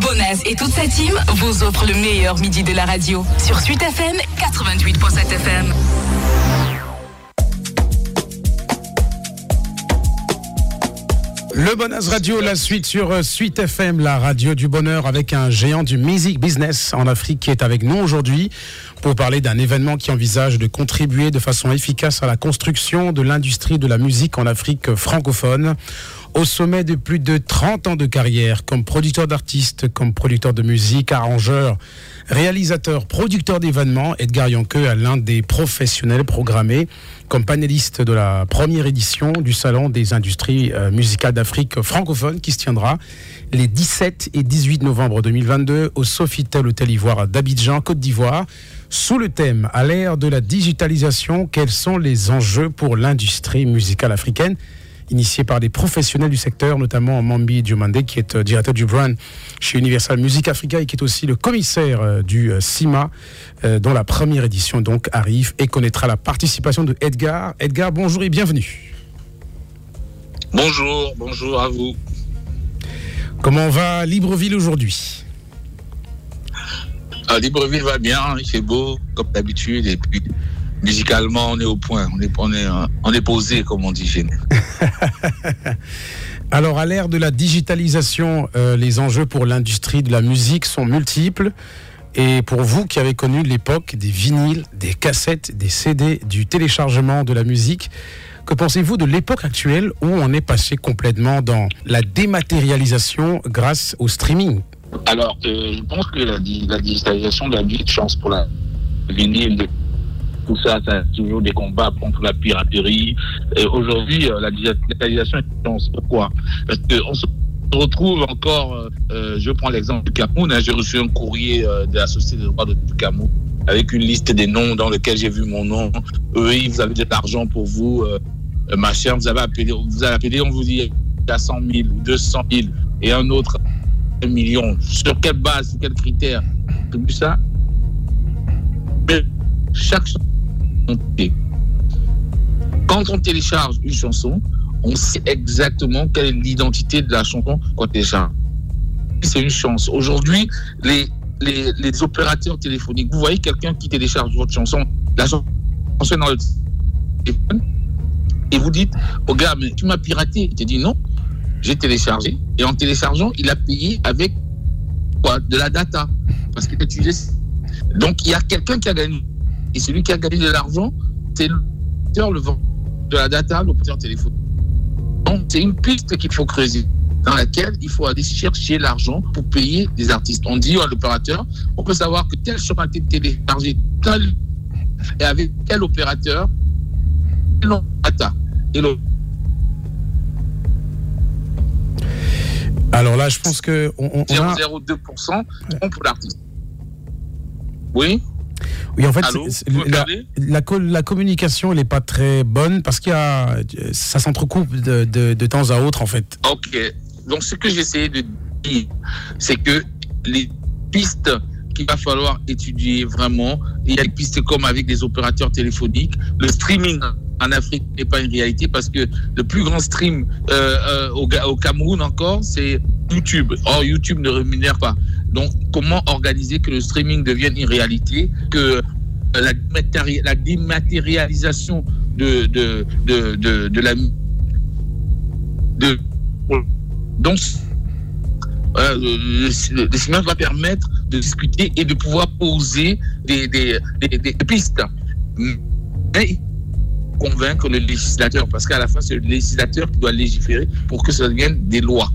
Bonas et toute sa team vous offrent le meilleur midi de la radio sur Suite FM 88.7 FM. Le Bonaz Radio, la suite sur euh, Suite FM, la radio du bonheur avec un géant du music business en Afrique qui est avec nous aujourd'hui pour parler d'un événement qui envisage de contribuer de façon efficace à la construction de l'industrie de la musique en Afrique francophone. Au sommet de plus de 30 ans de carrière comme producteur d'artistes, comme producteur de musique, arrangeur, réalisateur, producteur d'événements, Edgar Yonke est l'un des professionnels programmés comme panéliste de la première édition du Salon des industries euh, musicales d'Afrique francophone qui se tiendra les 17 et 18 novembre 2022 au Sofitel Hôtel Ivoire d'Abidjan, Côte d'Ivoire, sous le thème À l'ère de la digitalisation, quels sont les enjeux pour l'industrie musicale africaine? Initié par des professionnels du secteur, notamment Mambi Diomande, qui est euh, directeur du brand chez Universal Music Africa et qui est aussi le commissaire euh, du CIMA, euh, dont la première édition donc arrive et connaîtra la participation de Edgar. Edgar, bonjour et bienvenue. Bonjour, bonjour à vous. Comment va Libreville aujourd'hui? Libreville va bien, il fait beau comme d'habitude et puis musicalement, on est au point, on est posé, comme on dit chez Alors, à l'ère de la digitalisation, euh, les enjeux pour l'industrie de la musique sont multiples. Et pour vous qui avez connu l'époque des vinyles, des cassettes, des CD, du téléchargement de la musique, que pensez-vous de l'époque actuelle où on est passé complètement dans la dématérialisation grâce au streaming? Alors, euh, je pense que la, digitalisation de la vie chance pour la vinyle, tout ça, ça toujours des combats contre la piraterie. Et aujourd'hui, euh, la digitalisation est une chance. Pourquoi? Parce qu'on se retrouve encore, euh, euh, je prends l'exemple du Cameroun, hein, j'ai reçu un courrier de la Société de droit de Cameroun avec une liste des noms dans lequel j'ai vu mon nom. Oui, vous avez de l'argent pour vous, ma chère, vous avez appelé, vous avez appelé, on vous dit a 100 000 ou 200 000 et un autre un million. Sur quelle base, sur quels critères ça. Mais chaque quand on télécharge une chanson, on sait exactement quelle est l'identité de la chanson qu'on télécharge. C'est une chance. Aujourd'hui, les, les, opérateurs téléphoniques, vous voyez quelqu'un qui télécharge votre chanson, la chanson dans le téléphone, et vous dites, oh gars, mais tu m'as piraté. Il te dit non, j'ai téléchargé. Et en téléchargeant, il a payé avec quoi? De la data. Parce qu'il a utilisé. Donc il y a quelqu'un qui a gagné et celui qui a gagné de l'argent, c'est l'opérateur, le vendeur de la data, l'opérateur téléphonique. Donc, c'est une piste qu'il faut creuser dans laquelle il faut aller chercher l'argent pour payer des artistes. On dit à l'opérateur, on peut savoir que tel chemin a été téléchargé, tel, et avec quel opérateur, non, data. Et Alors là, je pense que... On, 0,02% pour l'artiste. Oui oui, en fait, la, la, communication, elle n'est pas très bonne parce qu'il y a, ça s'entrecoupe de, de, temps à autre, en fait. Ok. Donc, ce que j'essayais de dire, c'est que les pistes qu'il va falloir étudier vraiment, il y a des pistes comme avec des opérateurs téléphoniques. Le streaming en Afrique n'est pas une réalité parce que le plus grand stream euh, euh, au, Cameroun encore, c'est YouTube. Or, YouTube ne rémunère pas. Donc, comment organiser que le streaming devienne une réalité, que la, la dématérialisation de, de, de, de, la. De, donc, euh, le, le va permettre de discuter et de pouvoir poser des, des, des, des pistes. Mais convaincre le législateur, parce qu'à la fin, c'est le législateur qui doit légiférer pour que ça devienne des lois.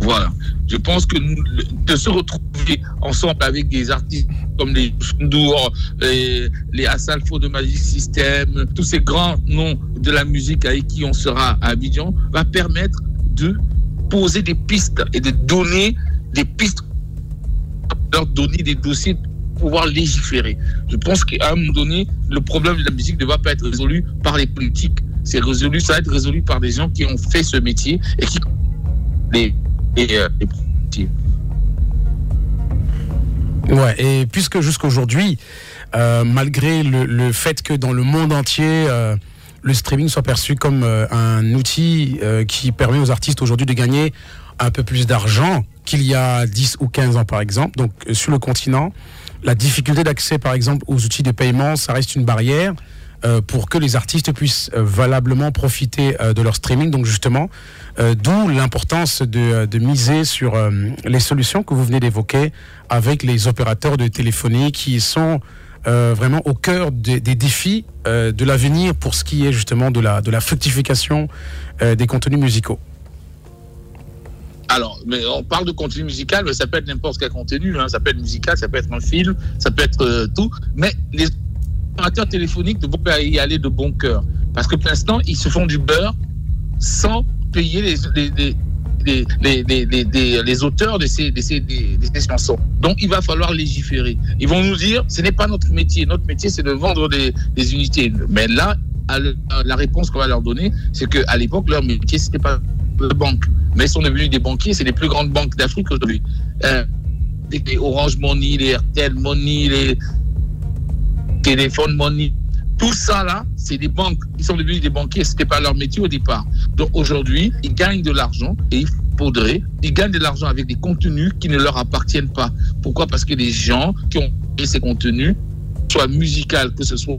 Voilà. Je pense que de se retrouver ensemble avec des artistes comme les Ndour, les, les de Magic System, tous ces grands noms de la musique avec qui on sera à Abidjan, va permettre de poser des pistes et de donner des pistes, leur donner des dossiers pouvoir légiférer. Je pense qu'à un moment donné, le problème de la musique ne va pas être résolu par les politiques. C'est résolu, ça va être résolu par des gens qui ont fait ce métier et qui les et, euh, Ouais, et puisque jusqu'aujourd'hui, euh, malgré le, fait que dans le monde entier, euh, le streaming soit perçu comme un outil qui permet aux artistes aujourd'hui de gagner un peu plus d'argent, qu'il y a 10 ou 15 ans, par exemple. Donc, sur le continent, la difficulté d'accès, par exemple, aux outils de paiement, ça reste une barrière. Euh, pour que les artistes puissent euh, valablement profiter euh, de leur streaming. Donc justement, d'où l'importance de, miser sur les solutions que vous venez d'évoquer avec les opérateurs de téléphonie qui sont vraiment au cœur des, défis de l'avenir pour ce qui est justement de la, de la fructification des contenus musicaux. Alors, mais on parle de contenu musical, mais ça peut être n'importe quel contenu. Hein. Ça peut être musical, ça peut être un film, ça peut être tout. Mais les opérateurs téléphoniques ne vont pas y aller de bon cœur. Parce que pour l'instant, ils se font du beurre sans payer les, les, les, les, auteurs de ces, de ces, chansons. Donc, il va falloir légiférer. Ils vont nous dire, ce n'est pas notre métier. Notre métier, c'est de vendre des, unités. Mais là, la réponse qu'on va leur donner, c'est qu'à l'époque, leur métier, ce n'était pas la banque. Mais ils sont devenus des banquiers. C'est les plus grandes banques d'Afrique aujourd'hui. Euh, les Orange Money, les RTL Money, les, téléphone money. Tout ça là, c'est des banques. Ils sont devenus des banquiers. C'était pas leur métier au départ. Donc aujourd'hui, ils gagnent de l'argent et il faudrait, ils gagnent de l'argent avec des contenus qui ne leur appartiennent pas. Pourquoi? Parce que les gens qui ont créé ces contenus, soit musical, que ce soit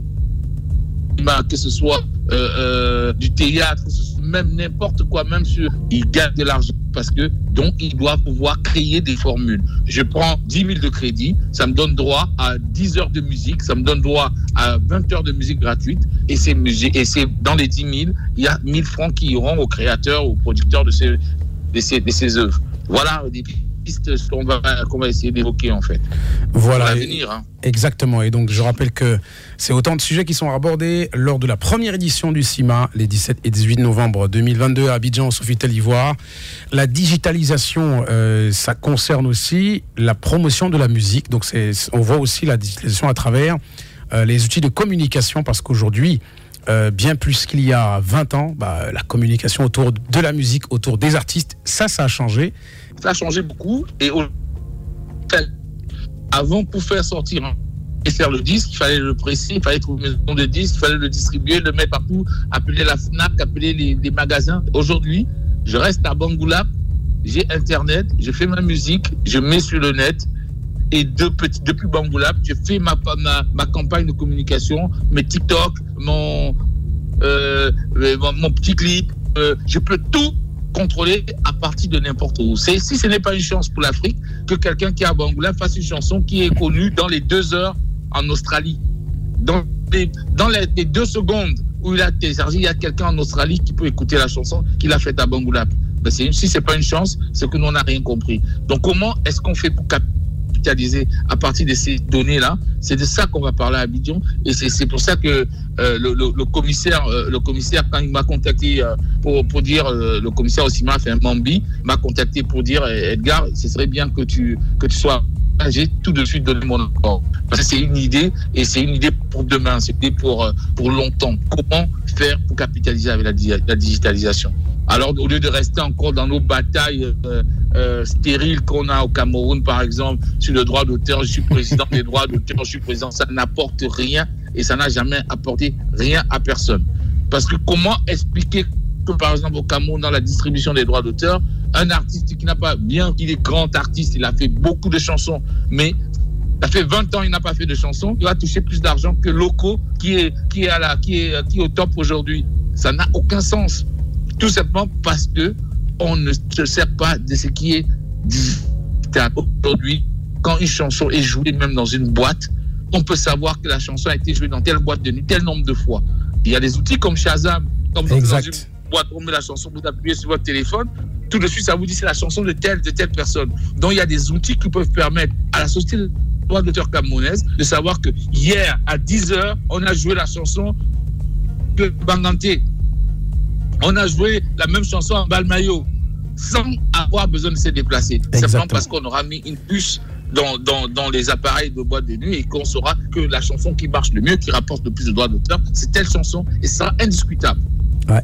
que ce soit euh, euh, du théâtre, même n'importe quoi, même sur, ils gagnent de l'argent parce que donc il doit pouvoir créer des formules. Je prends 10 000 de crédit, ça me donne droit à 10 heures de musique, ça me donne droit à 20 heures de musique gratuite et c'est dans les 10 000, il y a 1000 francs qui iront aux créateurs, aux producteurs de ces de ces, de ces œuvres. Voilà des qu'on va, va essayer d'évoquer en fait. Voilà. Hein. Exactement. Et donc je rappelle que c'est autant de sujets qui sont abordés lors de la première édition du CIMA, les 17 et 18 novembre 2022 à Abidjan, Sofitel Ivoire. La digitalisation, euh, ça concerne aussi la promotion de la musique. Donc on voit aussi la digitalisation à travers euh, les outils de communication parce qu'aujourd'hui, euh, bien plus qu'il y a 20 ans, bah, la communication autour de la musique, autour des artistes, ça, ça a changé. Ça a changé beaucoup. Et avant, pour faire sortir et faire le disque, il fallait le presser, il fallait trouver une maison de disque, il fallait le distribuer, le mettre partout, appeler la FNAC, appeler les, magasins. Aujourd'hui, je reste à Bangoula, j'ai Internet, je fais ma musique, je mets sur le net, et depuis, depuis Bangoulap, je fais ma, ma, campagne de communication, mes TikTok, mon, euh, mon, petit clip. Euh, je peux tout contrôler à partir de n'importe où. Si ce n'est pas une chance pour l'Afrique, que quelqu'un qui est à Bangoulap fasse une chanson qui est connue dans les deux heures en Australie. Dans les, dans les, deux secondes où il a téléchargé, il y a quelqu'un en Australie qui peut écouter la chanson qu'il a faite à Bangoulap. Ben si ce n'est pas une chance, c'est que nous, on n'a rien compris. Donc, comment est-ce qu'on fait pour capter à partir de ces données-là. C'est de ça qu'on va parler à Abidjan. Et c'est pour ça que euh, le, commissaire, euh, le commissaire, quand il m'a contacté euh, pour, pour dire, le commissaire aussi m'a fait un Mambi, m'a contacté pour dire Edgar, ce serait bien que tu, que tu sois j'ai tout de suite donné mon accord. Parce que c'est une idée et c'est une idée pour demain, c'est une idée pour, pour longtemps. Comment faire pour capitaliser avec la, la digitalisation? Alors, au lieu de rester encore dans nos batailles euh, euh, stériles qu'on a au Cameroun, par exemple, sur le droit d'auteur, je suis président des droits d'auteur, je suis président, ça n'apporte rien et ça n'a jamais apporté rien à personne. Parce que comment expliquer que, par exemple, au Cameroun, dans la distribution des droits d'auteur, un artiste qui n'a pas, bien qu'il est grand artiste, il a fait beaucoup de chansons, mais ça fait 20 ans il n'a pas fait de chansons, il va toucher plus d'argent que Loco qui est, qui qui est au top aujourd'hui. Ça n'a aucun sens. Tout simplement parce que on ne se sert pas de ce qui est digital. Aujourd'hui, quand une chanson est jouée même dans une boîte, on peut savoir que la chanson a été jouée dans telle boîte de nuit tel nombre de fois. Il y a des outils comme Shazam, comme dans une boîte, on met la chanson, vous appuyez sur votre téléphone, tout de suite, ça vous dit c'est la chanson de telle, de telle personne. Donc, il y a des outils qui peuvent permettre à la société de droit d'auteur camerounaise de savoir que hier, à 10h, on a joué la chanson de Banganté on a joué la même chanson en Balmayo sans avoir besoin de se déplacer. Simplement parce qu'on aura mis une puce dans, dans, les appareils de boîte de nuit et qu'on saura que la chanson qui marche le mieux, qui rapporte le plus de droits d'auteur, c'est telle chanson et ça sera indiscutable.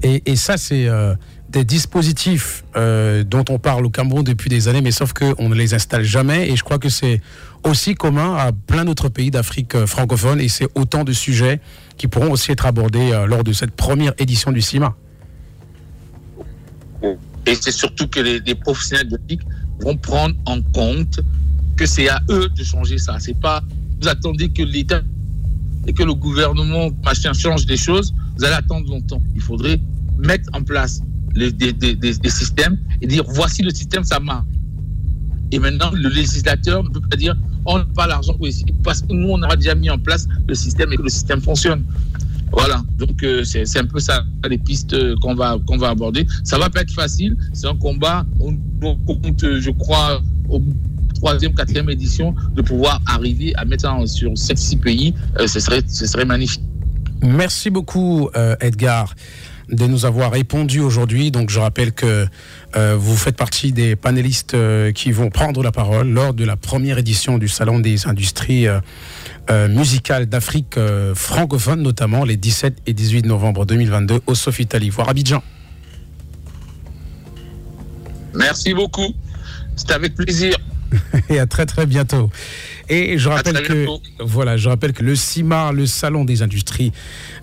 et, ça, c'est euh, des dispositifs euh, dont on parle au Cameroun depuis des années, mais sauf qu'on ne les installe jamais. Et je crois que c'est aussi commun à plein d'autres pays d'Afrique euh, francophone et c'est autant de sujets qui pourront aussi être abordés lors de cette première édition du CIMA. C'est surtout que les, professionnels de vont prendre en compte que c'est à eux de changer ça. C'est pas vous attendez que l'État et que le gouvernement machin change des choses, vous allez attendre longtemps. Il faudrait mettre en place des, des, systèmes et dire voici le système, ça marche. Et maintenant, le législateur ne peut pas dire on n'a pas l'argent pour essayer parce que nous, on a déjà mis en place le système et que le système fonctionne. Voilà, donc euh, c'est un peu ça les pistes euh, qu'on va, va aborder. Ça va pas être facile, c'est un combat. On, compte, je crois, au troisième, quatrième édition, de pouvoir arriver à mettre ça sur 7-6 pays. Euh, ce, serait, ce serait magnifique. Merci beaucoup, Edgar de nous avoir répondu aujourd'hui. Donc je rappelle que euh, vous faites partie des panélistes euh, qui vont prendre la parole lors de la première édition du Salon des industries euh, musicales d'Afrique francophone, notamment les 17 et 18 novembre 2022 au Sofitel Ivoire Abidjan. Merci beaucoup. C'était avec plaisir. et à très très bientôt. Et je rappelle que voilà, je rappelle que le CIMAR, le Salon des industries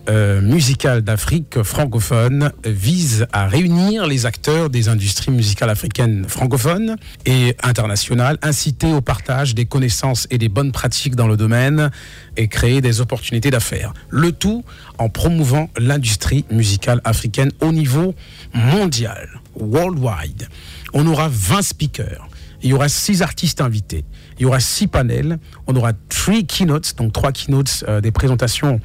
euh, musicales d'Afrique francophone, vise à réunir les acteurs des industries musicales africaines francophones et internationales, inciter au partage des connaissances et des bonnes pratiques dans le domaine et créer des opportunités d'affaires. Le tout en promouvant l'industrie musicale africaine au niveau mondial, worldwide. On aura 20 speakers il y aura six artistes invités. Il y aura six panels. On aura three keynotes, donc trois keynotes, euh, des présentations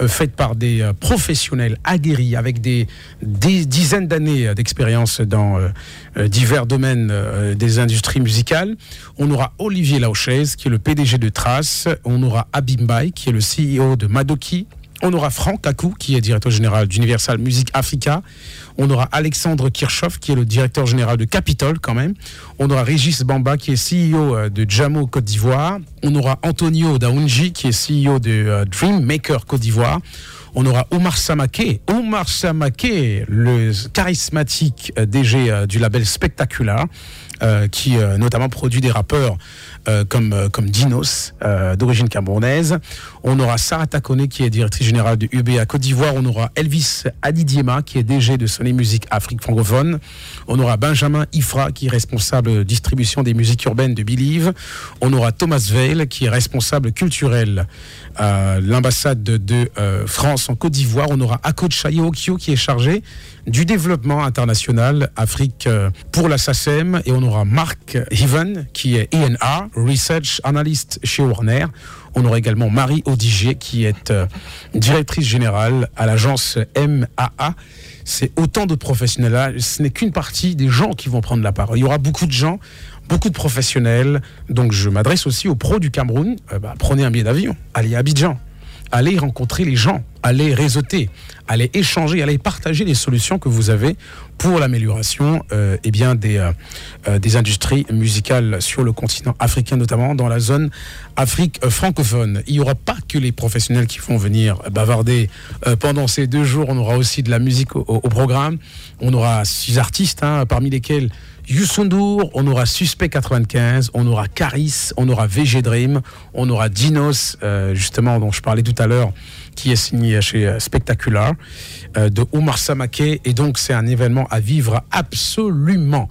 euh, faites par des euh, professionnels aguerris avec des, dizaines d'années d'expérience dans divers domaines des industries musicales. On aura Olivier Lauchez, qui est le PDG de Trace. On aura Abimbai, qui est le CEO de Madoki. On aura Franck Kakou, qui est directeur général d'Universal Music Africa. On aura Alexandre Kirchhoff, qui est le directeur général de Capitol, quand même. On aura Régis Bamba, qui est CEO euh, de Jamo Côte d'Ivoire. On aura Antonio Daounji, qui est CEO de euh, Dream Maker Côte d'Ivoire. On aura Omar Samake, Omar Samake, le charismatique euh, DG du label Spectacular, qui notamment produit des rappeurs euh, comme, euh, comme Dinos, euh, d'origine camerounaise. On aura Sarah Takone, qui est directrice générale de UB à Côte d'Ivoire. On aura Elvis Adidiema, qui est DG de Sony Music Afrique francophone. On aura Benjamin Ifra, qui est responsable distribution des musiques urbaines de Believe. On aura Thomas Veil, qui est responsable culturel à l'ambassade de, France en Côte d'Ivoire. On aura Ako Chayo qui est chargé du développement international Afrique pour la SACEM. Et on aura Marc Heaven, qui est ENR, Research Analyst chez Warner. On aura également Marie Odiger qui est euh, directrice générale à l'agence MAA. C'est autant de professionnels. Ce n'est qu'une partie des gens qui vont prendre la parole. Il y aura beaucoup de gens, beaucoup de professionnels. Donc je m'adresse aussi aux pros du Cameroun. Euh, bah, prenez un billet d'avion, allez à Abidjan, allez rencontrer les gens, allez réseauter, allez échanger, allez partager les solutions que vous avez pour l'amélioration euh, eh bien des, euh, euh, des industries musicales sur le continent africain, notamment dans la zone Afrique francophone. Il n'y aura pas que les professionnels qui vont venir bavarder pendant ces deux jours. On aura aussi de la musique au, programme. On aura six artistes, hein, parmi lesquels Youssoundour, on aura Suspect 95, on aura Caris, on aura VG on aura Dinos, justement, dont je parlais tout à l'heure, qui est signé chez Spectacular, de Omar Samake. Et donc, c'est un événement à vivre absolument.